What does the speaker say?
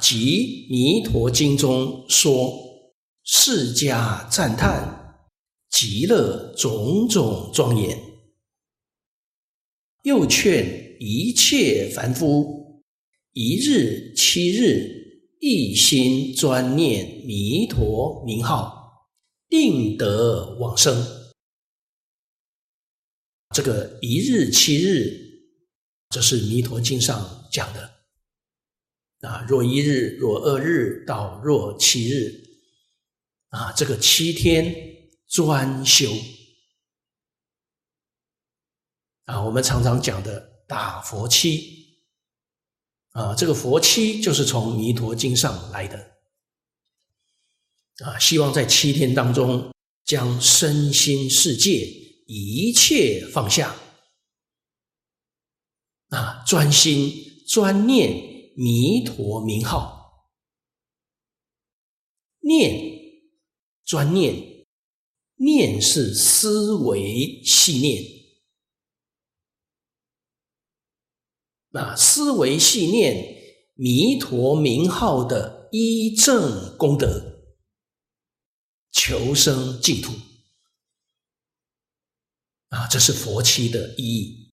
即《弥陀经》中说，释迦赞叹极乐种种庄严，又劝一切凡夫一日七日一心专念弥陀名号，定得往生。这个一日七日，这是《弥陀经》上讲的。啊，若一日，若二日，到若七日，啊，这个七天专修，啊，我们常常讲的打佛七，啊，这个佛七就是从《弥陀经》上来的，啊，希望在七天当中将身心世界一切放下，啊，专心专念。弥陀名号，念专念，念是思维系念，那思维系念弥陀名号的依正功德，求生净土，啊，这是佛七的意义。